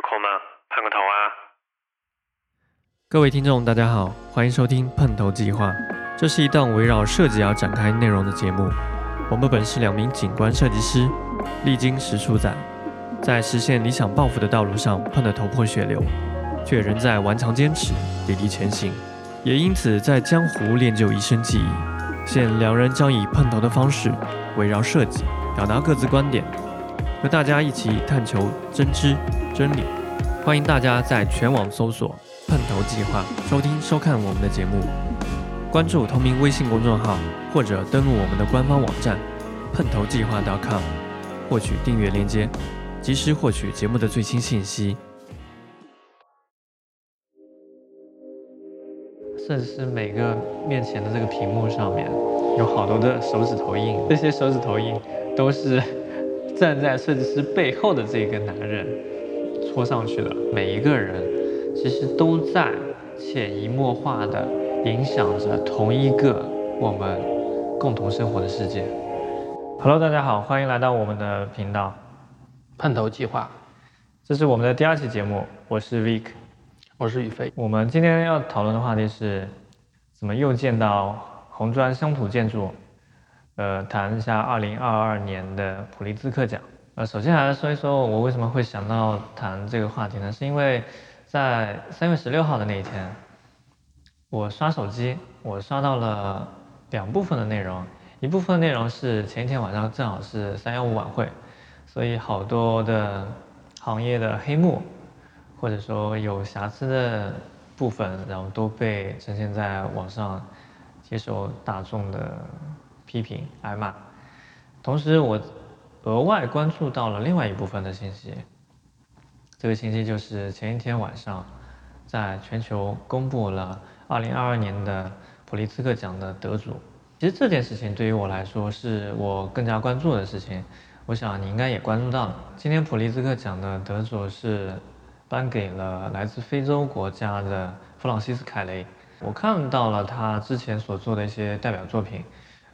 有空吗？碰个头啊！各位听众，大家好，欢迎收听《碰头计划》，这是一档围绕设计而展开内容的节目。我们本是两名景观设计师，历经十数载，在实现理想抱负的道路上碰得头破血流，却仍在顽强坚持，砥砺前行。也因此，在江湖练就一身技艺。现两人将以碰头的方式，围绕设计表达各自观点，和大家一起探求真知真理。欢迎大家在全网搜索“碰头计划”，收听收看我们的节目，关注同名微信公众号，或者登录我们的官方网站“碰头计划 .com”，获取订阅链接，及时获取节目的最新信息。设计师每个面前的这个屏幕上面有好多的手指头印，这些手指头印都是站在设计师背后的这个男人戳上去的。每一个人其实都在潜移默化的影响着同一个我们共同生活的世界。Hello，大家好，欢迎来到我们的频道碰头计划，这是我们的第二期节目，我是 Vic。我是宇飞。我们今天要讨论的话题是，怎么又见到红砖乡土建筑？呃，谈一下二零二二年的普利兹克奖。呃，首先还是说一说我为什么会想到谈这个话题呢？是因为在三月十六号的那一天，我刷手机，我刷到了两部分的内容。一部分内容是前一天晚上正好是三幺五晚会，所以好多的行业的黑幕。或者说有瑕疵的部分，然后都被呈现在网上，接受大众的批评挨骂。同时，我额外关注到了另外一部分的信息。这个信息就是前一天晚上，在全球公布了2022年的普利兹克奖的得主。其实这件事情对于我来说是我更加关注的事情。我想你应该也关注到了。今天普利兹克奖的得主是。颁给了来自非洲国家的弗朗西斯凯雷。我看到了他之前所做的一些代表作品，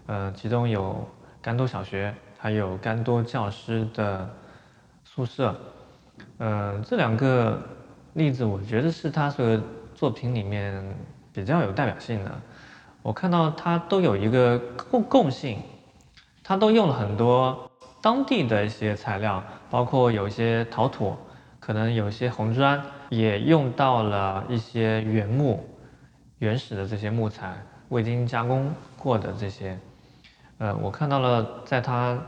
呃，其中有甘多小学，还有甘多教师的宿舍，呃，这两个例子我觉得是他所有作品里面比较有代表性的。我看到他都有一个共共性，他都用了很多当地的一些材料，包括有一些陶土。可能有些红砖也用到了一些原木、原始的这些木材，未经加工过的这些。呃，我看到了，在它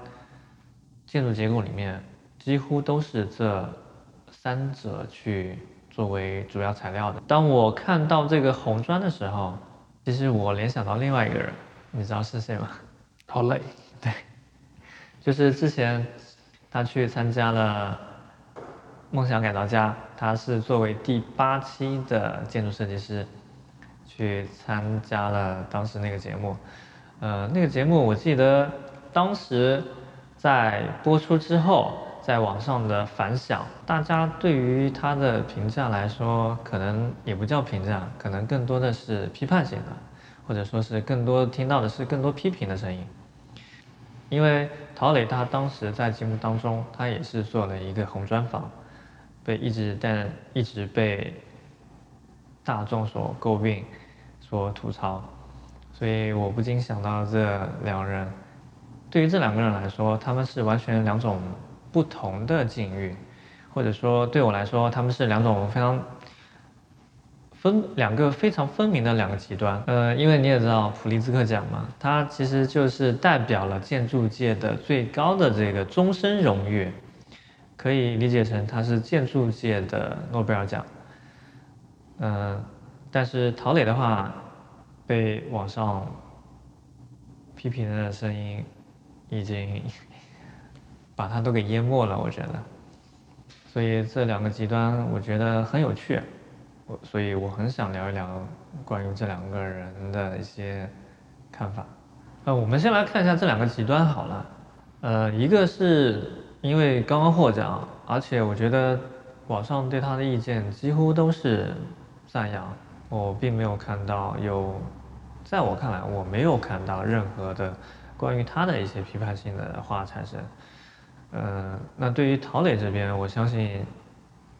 建筑结构里面，几乎都是这三者去作为主要材料的。当我看到这个红砖的时候，其实我联想到另外一个人，你知道是谁吗？陶磊。对，就是之前他去参加了。梦想改造家，他是作为第八期的建筑设计师，去参加了当时那个节目。呃，那个节目我记得当时在播出之后，在网上的反响，大家对于他的评价来说，可能也不叫评价，可能更多的是批判性的，或者说是更多听到的是更多批评的声音。因为陶磊他当时在节目当中，他也是做了一个红砖房。被一直但一直被大众所诟病、所吐槽，所以我不禁想到这两人。对于这两个人来说，他们是完全两种不同的境遇，或者说对我来说，他们是两种非常分两个非常分明的两个极端。呃，因为你也知道普利兹克奖嘛，它其实就是代表了建筑界的最高的这个终身荣誉。可以理解成它是建筑界的诺贝尔奖，嗯，但是陶磊的话，被网上批评的声音已经 把他都给淹没了，我觉得，所以这两个极端我觉得很有趣，我所以我很想聊一聊关于这两个人的一些看法，呃，我们先来看一下这两个极端好了，呃，一个是。因为刚刚获奖，而且我觉得网上对他的意见几乎都是赞扬，我并没有看到有，在我看来我没有看到任何的关于他的一些批判性的话产生。嗯，那对于陶磊这边，我相信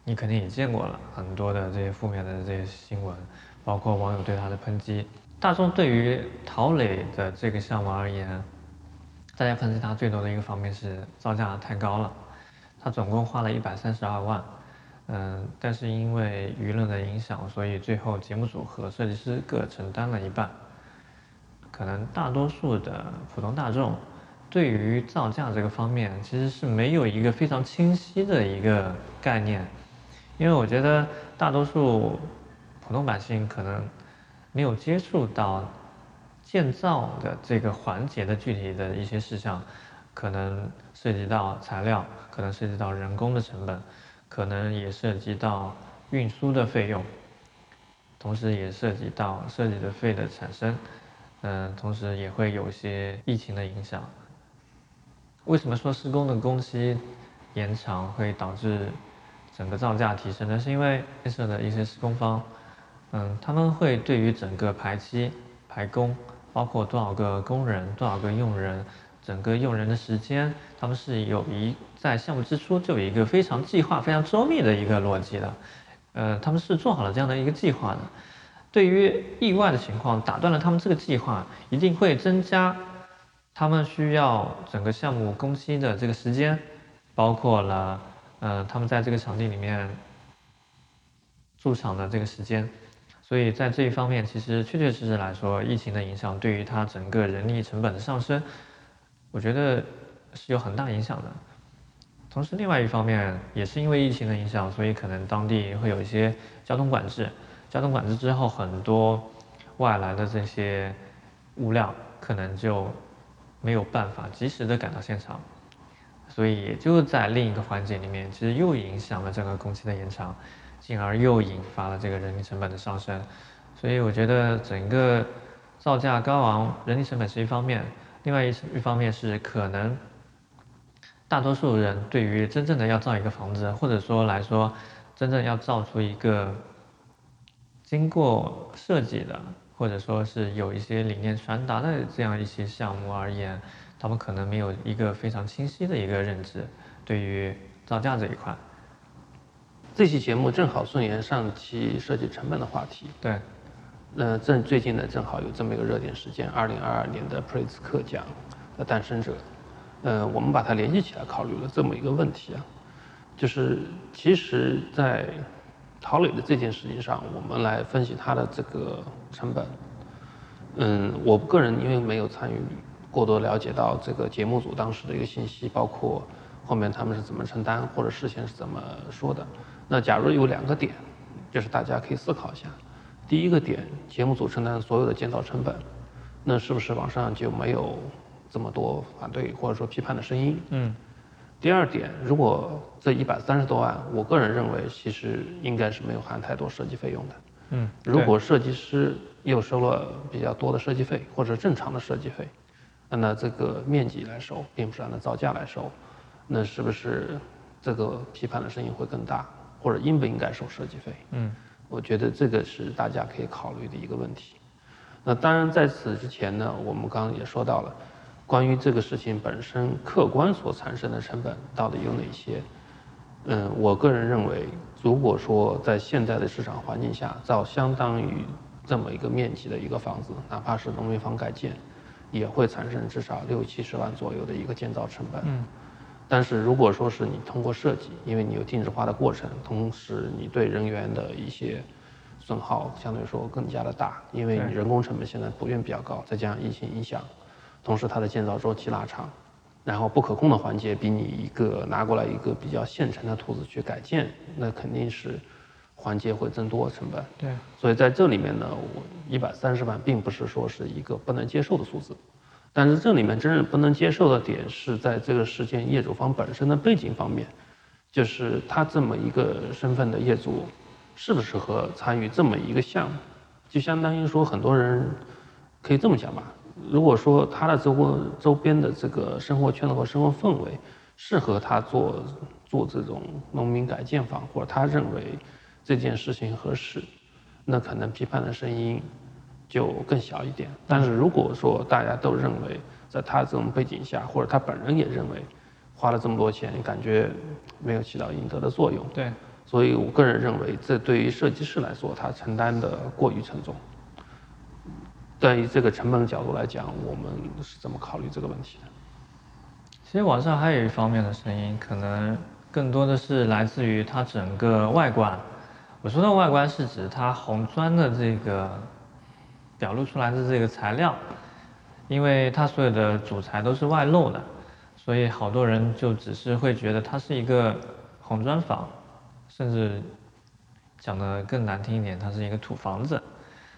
你肯定也见过了很多的这些负面的这些新闻，包括网友对他的抨击。大众对于陶磊的这个项目而言，大家分析他最多的一个方面是造价太高了，他总共花了一百三十二万，嗯，但是因为舆论的影响，所以最后节目组和设计师各承担了一半。可能大多数的普通大众对于造价这个方面其实是没有一个非常清晰的一个概念，因为我觉得大多数普通百姓可能没有接触到建造的这个环节的具体的一些事项，可能涉及到材料，可能涉及到人工的成本，可能也涉及到运输的费用，同时也涉及到设计的费的产生。嗯，同时也会有一些疫情的影响。为什么说施工的工期延长会导致整个造价提升呢？是因为建设的一些施工方，嗯，他们会对于整个排期、排工，包括多少个工人、多少个用人，整个用人的时间，他们是有一在项目之初就有一个非常计划、非常周密的一个逻辑的，呃，他们是做好了这样的一个计划的。对于意外的情况打断了他们这个计划，一定会增加他们需要整个项目工期的这个时间，包括了呃他们在这个场地里面驻场的这个时间，所以在这一方面，其实确确实实来说，疫情的影响对于他整个人力成本的上升，我觉得是有很大影响的。同时，另外一方面也是因为疫情的影响，所以可能当地会有一些交通管制。交通管制之后，很多外来的这些物料可能就没有办法及时的赶到现场，所以就在另一个环节里面，其实又影响了整个工期的延长，进而又引发了这个人力成本的上升。所以我觉得整个造价高昂，人力成本是一方面，另外一一方面是可能大多数人对于真正的要造一个房子，或者说来说，真正要造出一个。经过设计的，或者说是有一些理念传达的这样一些项目而言，他们可能没有一个非常清晰的一个认知，对于造价这一块。这期节目正好顺延上期设计成本的话题。对。呃，正最近呢，正好有这么一个热点事件，二零二二年的普利兹克奖的诞生者。呃，我们把它联系起来考虑了这么一个问题啊，就是其实，在陶磊的这件事情上，我们来分析他的这个成本。嗯，我个人因为没有参与过多了解到这个节目组当时的一个信息，包括后面他们是怎么承担或者事先是怎么说的。那假如有两个点，就是大家可以思考一下。第一个点，节目组承担所有的建造成本，那是不是网上就没有这么多反对或者说批判的声音？嗯。第二点，如果这一百三十多万，我个人认为其实应该是没有含太多设计费用的。嗯，如果设计师又收了比较多的设计费或者正常的设计费，那这个面积来收，并不是按照造价来收，那是不是这个批判的声音会更大？或者应不应该收设计费？嗯，我觉得这个是大家可以考虑的一个问题。那当然在此之前呢，我们刚刚也说到了。关于这个事情本身客观所产生的成本到底有哪些？嗯，我个人认为，如果说在现在的市场环境下造相当于这么一个面积的一个房子，哪怕是农民房改建，也会产生至少六七十万左右的一个建造成本。嗯。但是如果说是你通过设计，因为你有定制化的过程，同时你对人员的一些损耗相对来说更加的大，因为你人工成本现在普遍比较高，再加上疫情影响。同时，它的建造周期拉长，然后不可控的环节比你一个拿过来一个比较现成的图纸去改建，那肯定是环节会增多成本。对，所以在这里面呢，我一百三十万并不是说是一个不能接受的数字，但是这里面真正不能接受的点是在这个事件业主方本身的背景方面，就是他这么一个身份的业主，适不适合参与这么一个项目，就相当于说很多人可以这么讲吧。如果说他的周围周边的这个生活圈子和生活氛围适合他做做这种农民改建房，或者他认为这件事情合适，那可能批判的声音就更小一点。但是如果说大家都认为在他这种背景下，或者他本人也认为花了这么多钱，感觉没有起到应得的作用，对，所以我个人认为，这对于设计师来说，他承担的过于沉重。对于这个成本的角度来讲，我们是怎么考虑这个问题的？其实网上还有一方面的声音，可能更多的是来自于它整个外观。我说的外观是指它红砖的这个表露出来的这个材料，因为它所有的主材都是外露的，所以好多人就只是会觉得它是一个红砖房，甚至讲的更难听一点，它是一个土房子。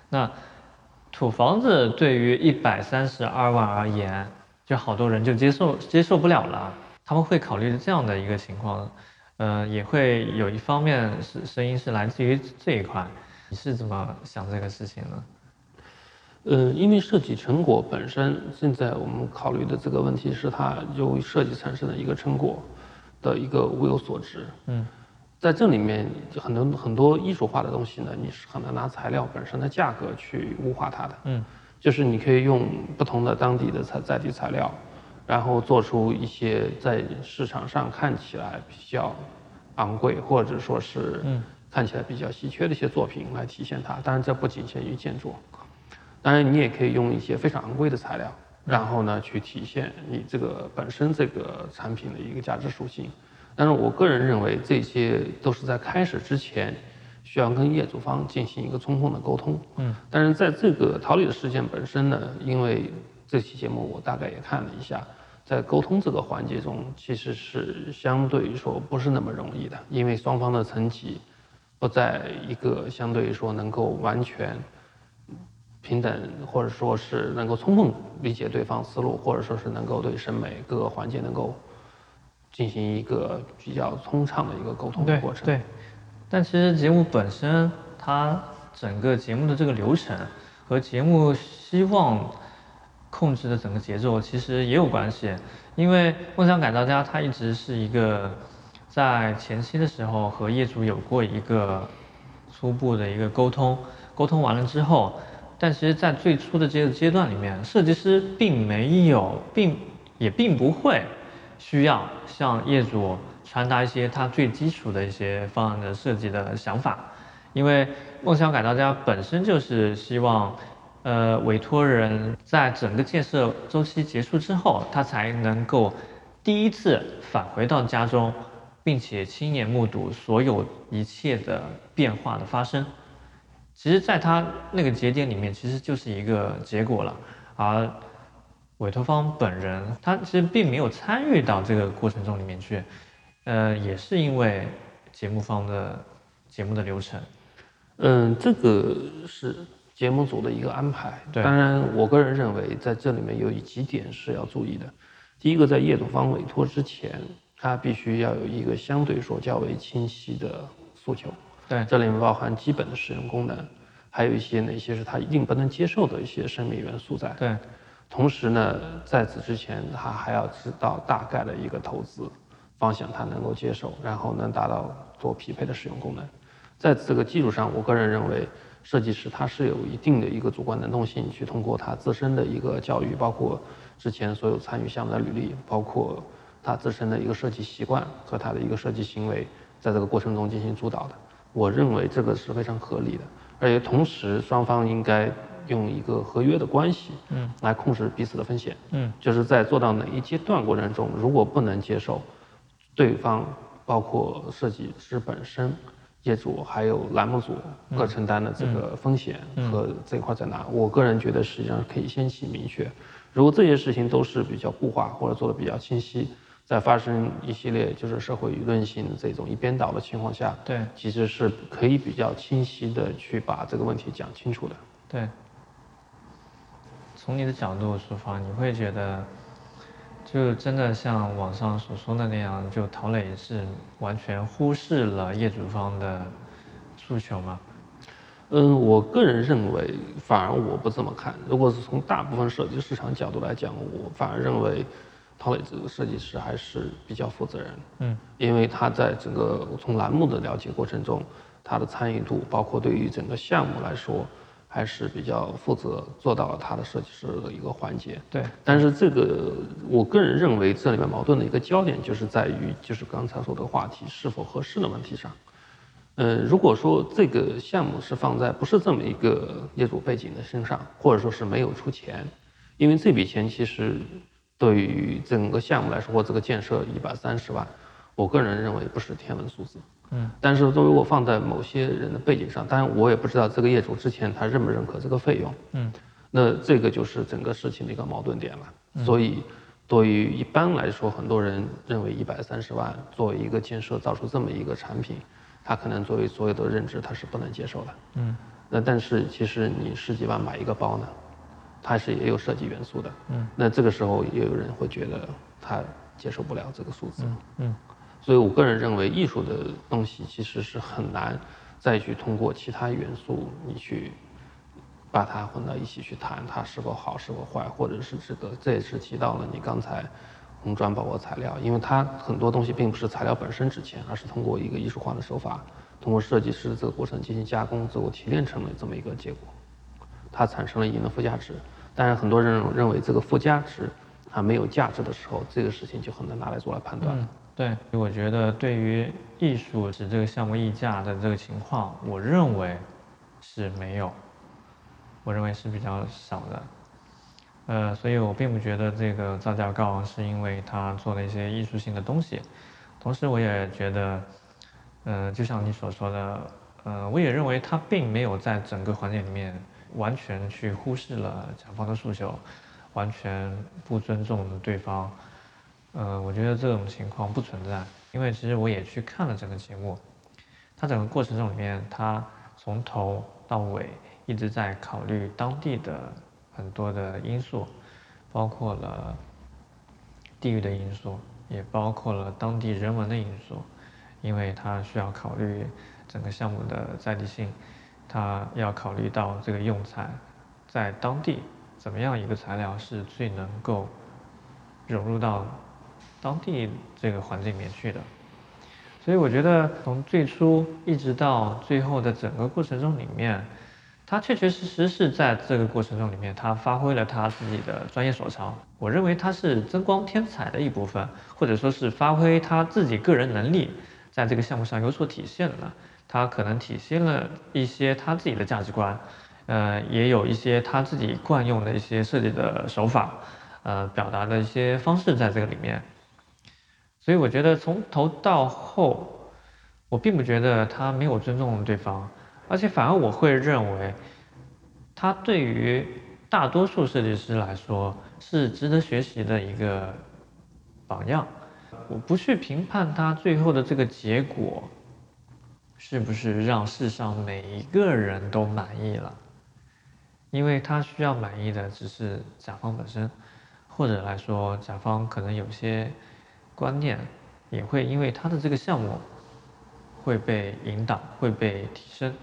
那土房子对于一百三十二万而言，就好多人就接受接受不了了，他们会考虑这样的一个情况，呃，也会有一方面是声音是来自于这一块，你是怎么想这个事情呢？呃，因为设计成果本身，现在我们考虑的这个问题是它由设计产生的一个成果的一个物有所值，嗯，在这里面很多很多艺术化的东西呢，你是很难拿材料本身的价格去物化它的，嗯。就是你可以用不同的当地的材在地材料，然后做出一些在市场上看起来比较昂贵，或者说是看起来比较稀缺的一些作品来体现它。当然，这不仅限于建筑，当然你也可以用一些非常昂贵的材料，然后呢去体现你这个本身这个产品的一个价值属性。但是我个人认为，这些都是在开始之前。需要跟业主方进行一个充分的沟通，嗯，但是在这个逃离的事件本身呢，因为这期节目我大概也看了一下，在沟通这个环节中，其实是相对于说不是那么容易的，因为双方的层级不在一个相对于说能够完全平等，或者说是能够充分理解对方思路，或者说是能够对审美各个环节能够进行一个比较通畅的一个沟通的过程，对。但其实节目本身，它整个节目的这个流程和节目希望控制的整个节奏其实也有关系。因为梦想改造家它一直是一个在前期的时候和业主有过一个初步的一个沟通，沟通完了之后，但其实在最初的这个阶段里面，设计师并没有，并也并不会需要向业主。传达一些他最基础的一些方案的设计的想法，因为梦想改造家本身就是希望，呃，委托人在整个建设周期结束之后，他才能够第一次返回到家中，并且亲眼目睹所有一切的变化的发生。其实，在他那个节点里面，其实就是一个结果了，而委托方本人他其实并没有参与到这个过程中里面去。呃，也是因为节目方的节目的流程，嗯，这个是节目组的一个安排。对，当然，我个人认为在这里面有几点是要注意的。第一个，在业主方委托之前，他必须要有一个相对说较为清晰的诉求。对，这里面包含基本的使用功能，还有一些哪些是他一定不能接受的一些审美元素在。对，同时呢，在此之前，他还要知道大概的一个投资。方向他能够接受，然后能达到做匹配的使用功能。在这个基础上，我个人认为，设计师他是有一定的一个主观能动性，去通过他自身的一个教育，包括之前所有参与项目的履历，包括他自身的一个设计习惯和他的一个设计行为，在这个过程中进行主导的。我认为这个是非常合理的，而且同时双方应该用一个合约的关系，嗯，来控制彼此的风险，嗯，就是在做到哪一阶段过程中，如果不能接受。对方包括设计师本身、业主还有栏目组各承担的这个风险和这一块在哪？我个人觉得实际上可以先行明确。如果这些事情都是比较固化或者做的比较清晰，在发生一系列就是社会舆论性这种一边倒的情况下，对，其实是可以比较清晰的去把这个问题讲清楚的。对，从你的角度出发，你会觉得？就真的像网上所说的那样，就陶磊是完全忽视了业主方的诉求吗？嗯，我个人认为，反而我不这么看。如果是从大部分设计市场角度来讲，我反而认为陶磊这个设计师还是比较负责任。嗯，因为他在整个从栏目的了解过程中，他的参与度，包括对于整个项目来说。还是比较负责，做到了他的设计师的一个环节。对，但是这个我个人认为，这里面矛盾的一个焦点就是在于，就是刚才说的话题是否合适的问题上。呃，如果说这个项目是放在不是这么一个业主背景的身上，或者说是没有出钱，因为这笔钱其实对于整个项目来说，或这个建设一百三十万，我个人认为不是天文数字。嗯，但是作为我放在某些人的背景上，当然我也不知道这个业主之前他认不认可这个费用。嗯，那这个就是整个事情的一个矛盾点了。所以，对于一般来说，很多人认为一百三十万作为一个建设造出这么一个产品。他可能作为所有的认知，他是不能接受的。嗯，那但是其实你十几万买一个包呢，它是也有设计元素的。嗯，那这个时候也有人会觉得他接受不了这个数字。嗯，所以我个人认为，艺术的东西其实是很难再去通过其他元素你去把它混到一起去谈它是否好是否坏，或者是这个这也是提到了你刚才。红砖包括材料，因为它很多东西并不是材料本身值钱，而是通过一个艺术化的手法，通过设计师这个过程进行加工，最后提炼成了这么一个结果，它产生了一定的附加值。但是很多人认为这个附加值它没有价值的时候，这个事情就很难拿来做来判断。对，我觉得对于艺术是这个项目溢价的这个情况，我认为是没有，我认为是比较少的。呃，所以我并不觉得这个造价高昂是因为他做了一些艺术性的东西，同时我也觉得，呃，就像你所说的，呃，我也认为他并没有在整个环节里面完全去忽视了甲方的诉求，完全不尊重对方，呃，我觉得这种情况不存在，因为其实我也去看了整个节目，他整个过程中里面，他从头到尾一直在考虑当地的。很多的因素，包括了地域的因素，也包括了当地人文的因素，因为它需要考虑整个项目的在地性，它要考虑到这个用材在当地怎么样一个材料是最能够融入到当地这个环境里面去的，所以我觉得从最初一直到最后的整个过程中里面。他确确实实是在这个过程中里面，他发挥了他自己的专业所长。我认为他是增光添彩的一部分，或者说是发挥他自己个人能力，在这个项目上有所体现了。他可能体现了一些他自己的价值观，呃，也有一些他自己惯用的一些设计的手法，呃，表达的一些方式在这个里面。所以我觉得从头到后，我并不觉得他没有尊重对方。而且反而我会认为，他对于大多数设计师来说是值得学习的一个榜样。我不去评判他最后的这个结果，是不是让世上每一个人都满意了，因为他需要满意的只是甲方本身，或者来说甲方可能有些观念也会因为他的这个项目会被引导，会被提升。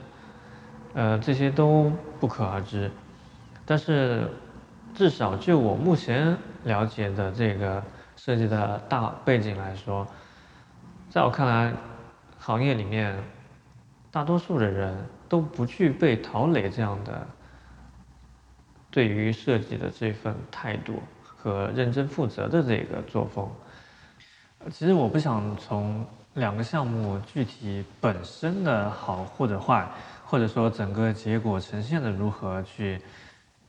呃，这些都不可而知，但是至少就我目前了解的这个设计的大背景来说，在我看来，行业里面大多数的人都不具备陶磊这样的对于设计的这份态度和认真负责的这个作风。其实我不想从两个项目具体本身的好或者坏。或者说整个结果呈现的如何去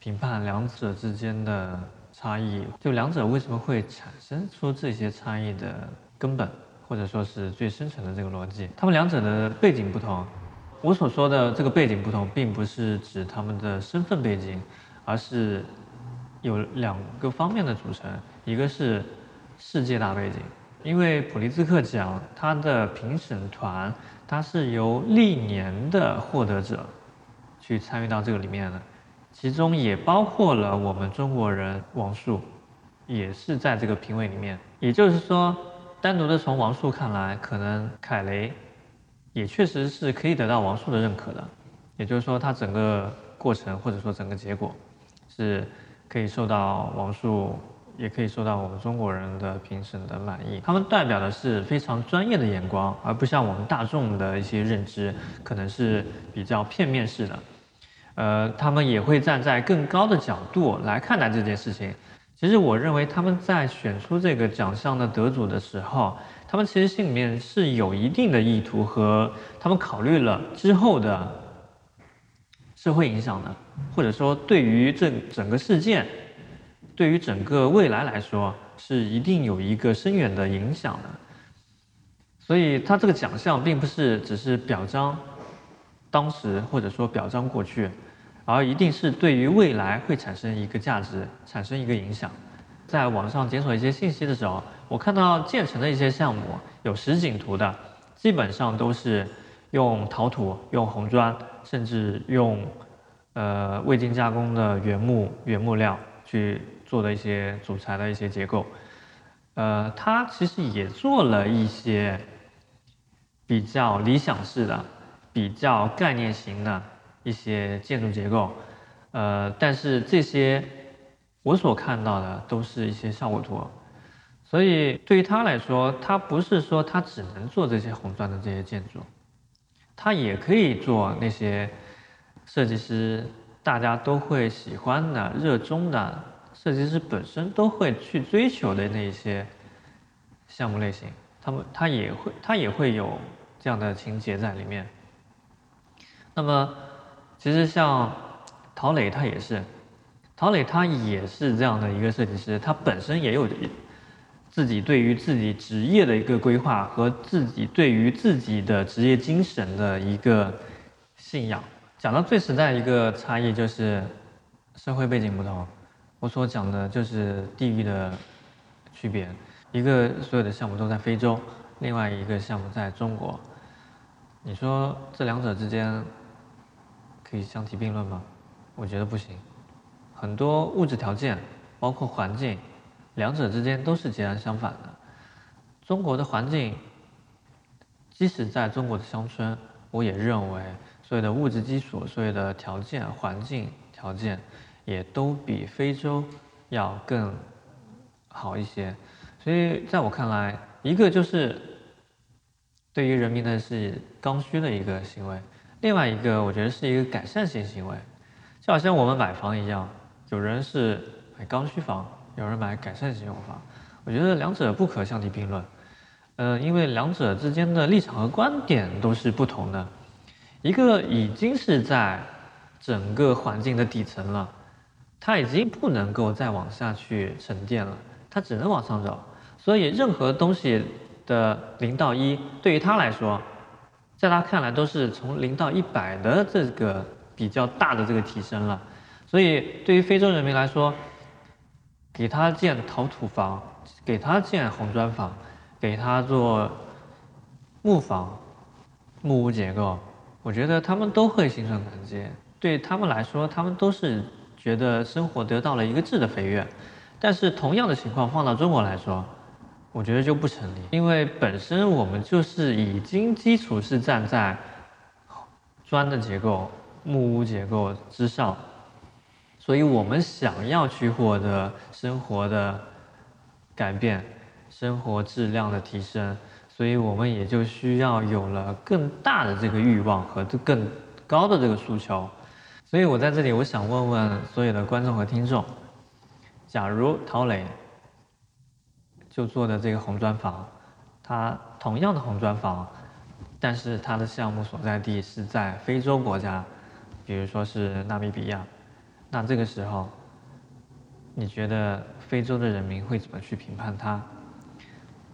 评判两者之间的差异？就两者为什么会产生出这些差异的根本，或者说是最深层的这个逻辑？他们两者的背景不同。我所说的这个背景不同，并不是指他们的身份背景，而是有两个方面的组成。一个是世界大背景，因为普利兹克奖它的评审团。它是由历年的获得者去参与到这个里面的，其中也包括了我们中国人王树，也是在这个评委里面。也就是说，单独的从王树看来，可能凯雷也确实是可以得到王树的认可的。也就是说，它整个过程或者说整个结果是可以受到王树。也可以受到我们中国人的评审的满意，他们代表的是非常专业的眼光，而不像我们大众的一些认知，可能是比较片面式的。呃，他们也会站在更高的角度来看待这件事情，其实我认为他们在选出这个奖项的得主的时候，他们其实心里面是有一定的意图和他们考虑了之后的社会影响的，或者说对于这整个事件，对于整个未来来说是一定有一个深远的影响的。所以，他这个奖项并不是只是表彰当时或者说表彰过去，而一定是对于未来会产生一个价值，产生一个影响。在网上检索一些信息的时候，我看到建成的一些项目有实景图的，基本上都是用陶土、用红砖，甚至用呃未经加工的原木原木料去做的一些主材的一些结构。呃，他其实也做了一些。比较理想式的、比较概念型的一些建筑结构，呃，但是这些我所看到的都是一些效果图，所以对于他来说，他不是说他只能做这些红砖的这些建筑，他也可以做那些设计师大家都会喜欢的、热衷的设计师本身都会去追求的那些项目类型，他们他也会他也会有。这样的情节在里面。那么，其实像陶磊他也是，陶磊他也是这样的一个设计师，他本身也有自己对于自己职业的一个规划和自己对于自己的职业精神的一个信仰。讲到最实在一个差异就是社会背景不同，我所讲的就是地域的区别。一个所有的项目都在非洲。另外一个项目在中国，你说这两者之间可以相提并论吗？我觉得不行。很多物质条件，包括环境，两者之间都是截然相反的。中国的环境，即使在中国的乡村，我也认为所有的物质基础、所有的条件、环境条件，也都比非洲要更好一些。所以在我看来，一个就是对于人民的是刚需的一个行为，另外一个我觉得是一个改善性行为，就好像我们买房一样，有人是买刚需房，有人买改善性用房，我觉得两者不可相提并论，呃，因为两者之间的立场和观点都是不同的，一个已经是在整个环境的底层了，它已经不能够再往下去沉淀了，它只能往上走。所以，任何东西的零到一，对于他来说，在他看来都是从零到一百的这个比较大的这个提升了。所以，对于非洲人民来说，给他建陶土房，给他建红砖房，给他做木房、木屋结构，我觉得他们都会心存感激。对他们来说，他们都是觉得生活得到了一个质的飞跃。但是，同样的情况放到中国来说，我觉得就不成立，因为本身我们就是已经基础是站在砖的结构、木屋结构之上，所以我们想要去获得生活的改变、生活质量的提升，所以我们也就需要有了更大的这个欲望和更高的这个诉求。所以我在这里，我想问问所有的观众和听众：假如陶磊。就做的这个红砖房，它同样的红砖房，但是它的项目所在地是在非洲国家，比如说是纳米比亚，那这个时候，你觉得非洲的人民会怎么去评判它？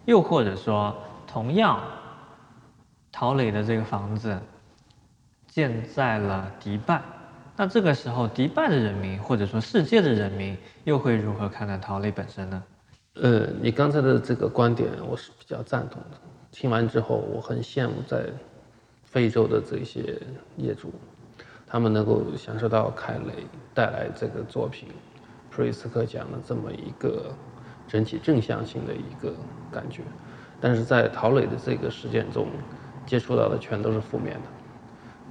又或者说，同样，陶磊的这个房子建在了迪拜，那这个时候，迪拜的人民或者说世界的人民又会如何看待陶磊本身呢？呃，你刚才的这个观点我是比较赞同的。听完之后，我很羡慕在非洲的这些业主，他们能够享受到凯雷带来这个作品普瑞斯克奖的这么一个整体正向性的一个感觉。但是在陶磊的这个事件中，接触到的全都是负面的，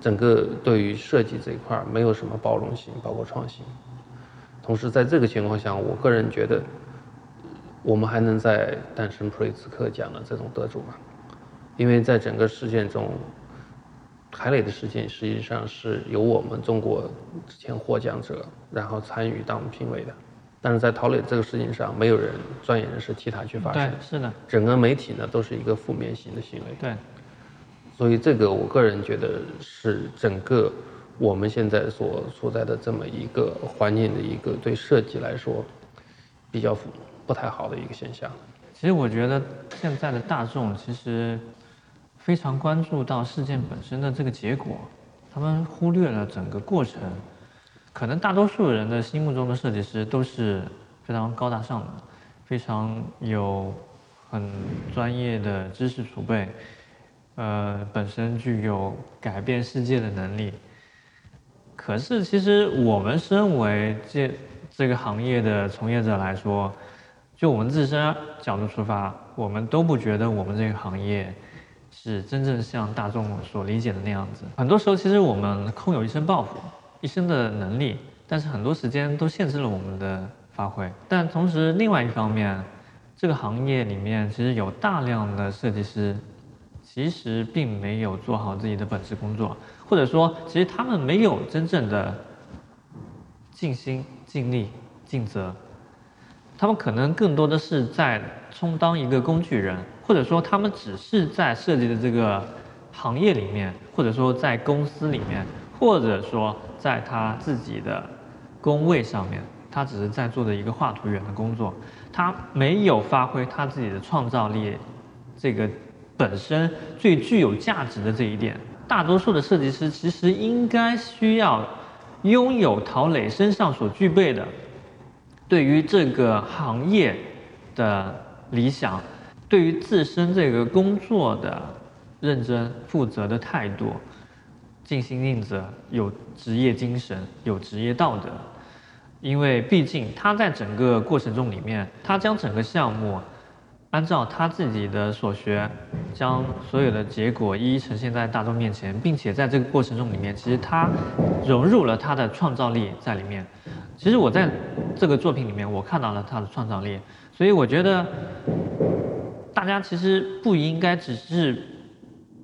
整个对于设计这一块没有什么包容性，包括创新。同时，在这个情况下，我个人觉得。我们还能再诞生普利兹克奖的这种得主吗？因为在整个事件中，海磊的事件实际上是由我们中国之前获奖者然后参与当评委的。但是在陶磊这个事情上，没有人专业人士替他去发声，是的，整个媒体呢都是一个负面型的行为，对，所以这个我个人觉得是整个我们现在所处在的这么一个环境的一个对设计来说比较不太好的一个现象。其实我觉得现在的大众其实非常关注到事件本身的这个结果，他们忽略了整个过程。可能大多数人的心目中的设计师都是非常高大上的，非常有很专业的知识储备，呃，本身具有改变世界的能力。可是，其实我们身为这这个行业的从业者来说，就我们自身角度出发，我们都不觉得我们这个行业是真正像大众所理解的那样子。很多时候，其实我们空有一身抱负。一生的能力，但是很多时间都限制了我们的发挥。但同时，另外一方面，这个行业里面其实有大量的设计师，其实并没有做好自己的本职工作，或者说，其实他们没有真正的尽心尽力尽责。他们可能更多的是在充当一个工具人，或者说，他们只是在设计的这个行业里面，或者说在公司里面。或者说，在他自己的工位上面，他只是在做的一个画图员的工作，他没有发挥他自己的创造力，这个本身最具有价值的这一点。大多数的设计师其实应该需要拥有陶磊身上所具备的，对于这个行业的理想，对于自身这个工作的认真负责的态度。尽心尽责，有职业精神，有职业道德。因为毕竟他在整个过程中里面，他将整个项目按照他自己的所学，将所有的结果一一呈现在大众面前，并且在这个过程中里面，其实他融入了他的创造力在里面。其实我在这个作品里面，我看到了他的创造力，所以我觉得大家其实不应该只是。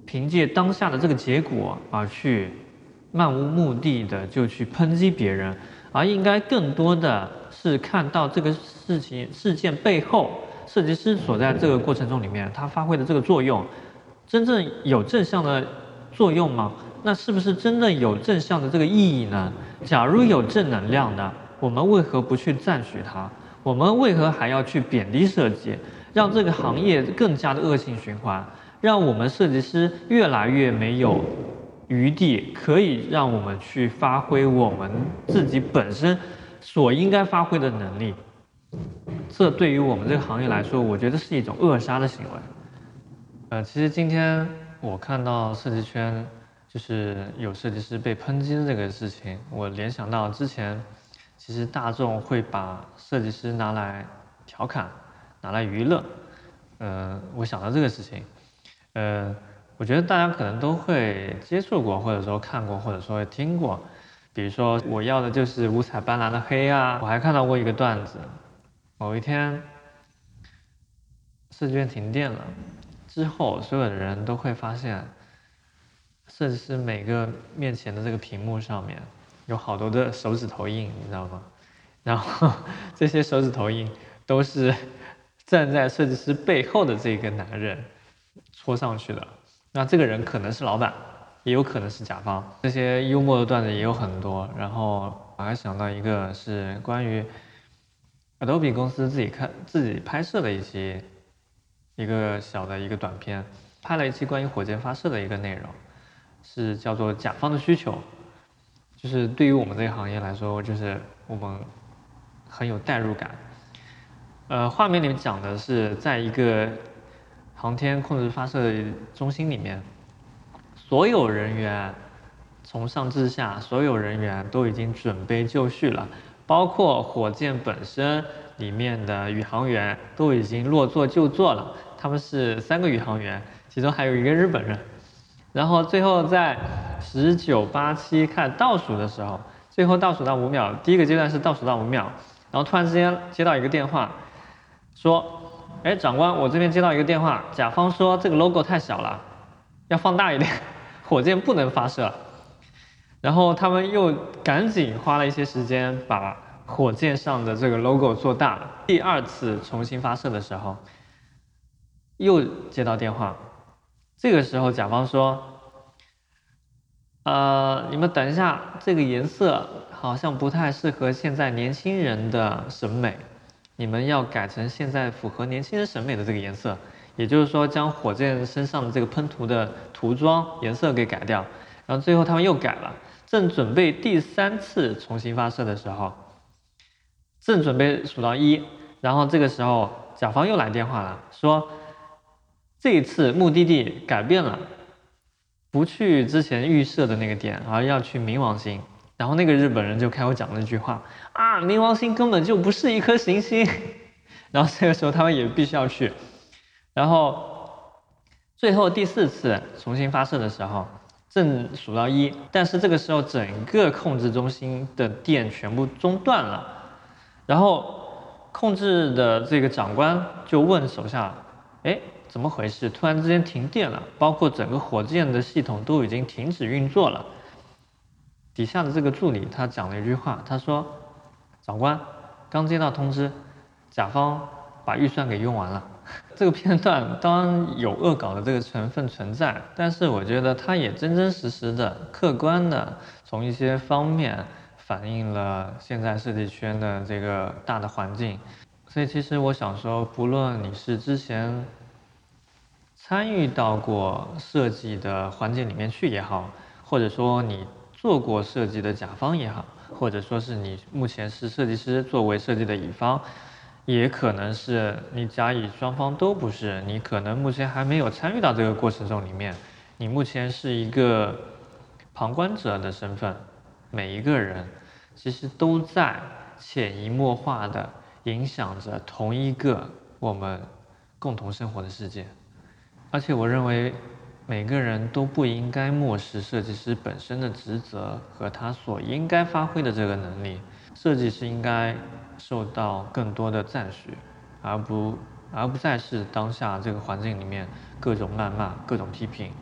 凭借当下的这个结果而去漫无目的的就去抨击别人，而应该更多的是看到这个事情事件背后设计师所在这个过程中里面他发挥的这个作用，真正有正向的作用吗？那是不是真的有正向的这个意义呢？假如有正能量的，我们为何不去赞许它？我们为何还要去贬低设计，让这个行业更加的恶性循环？让我们设计师越来越没有余地，可以让我们去发挥我们自己本身所应该发挥的能力。这对于我们这个行业来说，我觉得是一种扼杀的行为。呃，其实今天我看到设计圈就是有设计师被抨击这个事情，我联想到之前其实大众会把设计师拿来调侃、拿来娱乐。呃，我想到这个事情。呃，我觉得大家可能都会接触过，或者说看过，或者说听过。比如说，我要的就是五彩斑斓的黑啊！我还看到过一个段子：某一天，设计院停电了，之后所有的人都会发现，设计师每个面前的这个屏幕上面有好多的手指头印，你知道吗？然后这些手指头印都是站在设计师背后的这个男人。戳上去的，那这个人可能是老板，也有可能是甲方。这些幽默的段子也有很多。然后我还想到一个是关于 Adobe 公司自己看自己拍摄的一期一个小的一个短片，拍了一期关于火箭发射的一个内容，是叫做甲方的需求，就是对于我们这个行业来说，就是我们很有代入感。呃，画面里面讲的是在一个。航天控制发射中心里面，所有人员从上至下，所有人员都已经准备就绪了，包括火箭本身里面的宇航员都已经落座就座了。他们是三个宇航员，其中还有一个日本人。然后最后在十九八七看倒数的时候，最后倒数到五秒，第一个阶段是倒数到五秒，然后突然之间接到一个电话，说。哎，长官，我这边接到一个电话，甲方说这个 logo 太小了，要放大一点，火箭不能发射。然后他们又赶紧花了一些时间把火箭上的这个 logo 做大了。第二次重新发射的时候，又接到电话，这个时候甲方说：“呃，你们等一下，这个颜色好像不太适合现在年轻人的审美，你们要改成现在符合年轻人审美的这个颜色。也就是说，将火箭身上的这个喷涂的涂装颜色给改掉。然后最后他们又改了，正准备第三次重新发射的时候。”正准备数到一，然后这个时候甲方又来电话了，说这一次目的地改变了，不去之前预设的那个点，而要去冥王星。然后那个日本人就开口讲了一句话啊，冥王星根本就不是一颗行星。然后这个时候他们也必须要去。然后最后第四次重新发射的时候，正数到一，但是这个时候整个控制中心的电全部中断了。然后，控制的这个长官就问手下：“哎，怎么回事？突然之间停电了，包括整个火箭的系统都已经停止运作了。”底下的这个助理他讲了一句话，他说：“长官，刚接到通知，甲方把预算给用完了。”这个片段当然有恶搞的这个成分存在，但是我觉得它也真真实实的、客观的从一些方面。反映了现在设计圈的这个大的环境，所以其实我想说，不论你是之前参与到过设计的环境里面去也好，或者说你做过设计的甲方也好，或者说是你目前是设计师作为设计的乙方，也可能是你甲乙双方都不是，你可能目前还没有参与到这个过程中里面，你目前是一个旁观者的身份，每一个人。其实都在潜移默化的影响着同一个我们共同生活的世界，而且我认为每个人都不应该漠视设计师本身的职责和他所应该发挥的这个能力。设计师应该受到更多的赞许，而不而不再是当下这个环境里面各种谩骂、各种批评。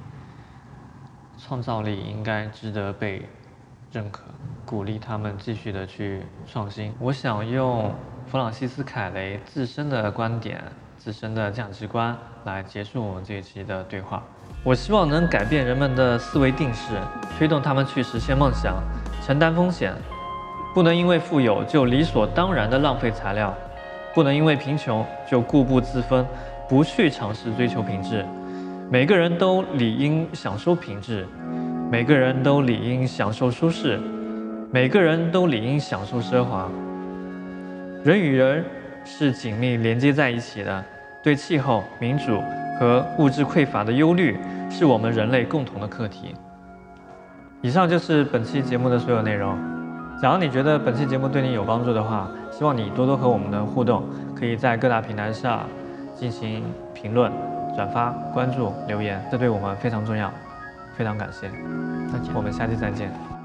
创造力应该值得被认可。鼓励他们继续的去创新。我想用弗朗西斯·凯雷自身的观点、自身的价值观来结束我们这一期的对话。我希望能改变人们的思维定式，推动他们去实现梦想、承担风险。不能因为富有就理所当然的浪费材料，不能因为贫穷就固步自封，不去尝试追求品质。每个人都理应享受品质，每个人都理应享受舒适。每个人都理应享受奢华。人与人是紧密连接在一起的，对气候、民主和物质匮乏的忧虑是我们人类共同的课题。以上就是本期节目的所有内容。假如你觉得本期节目对你有帮助的话，希望你多多和我们的互动，可以在各大平台上进行评论、转发、关注、留言，这对我们非常重要。非常感谢，再见，我们下期再见。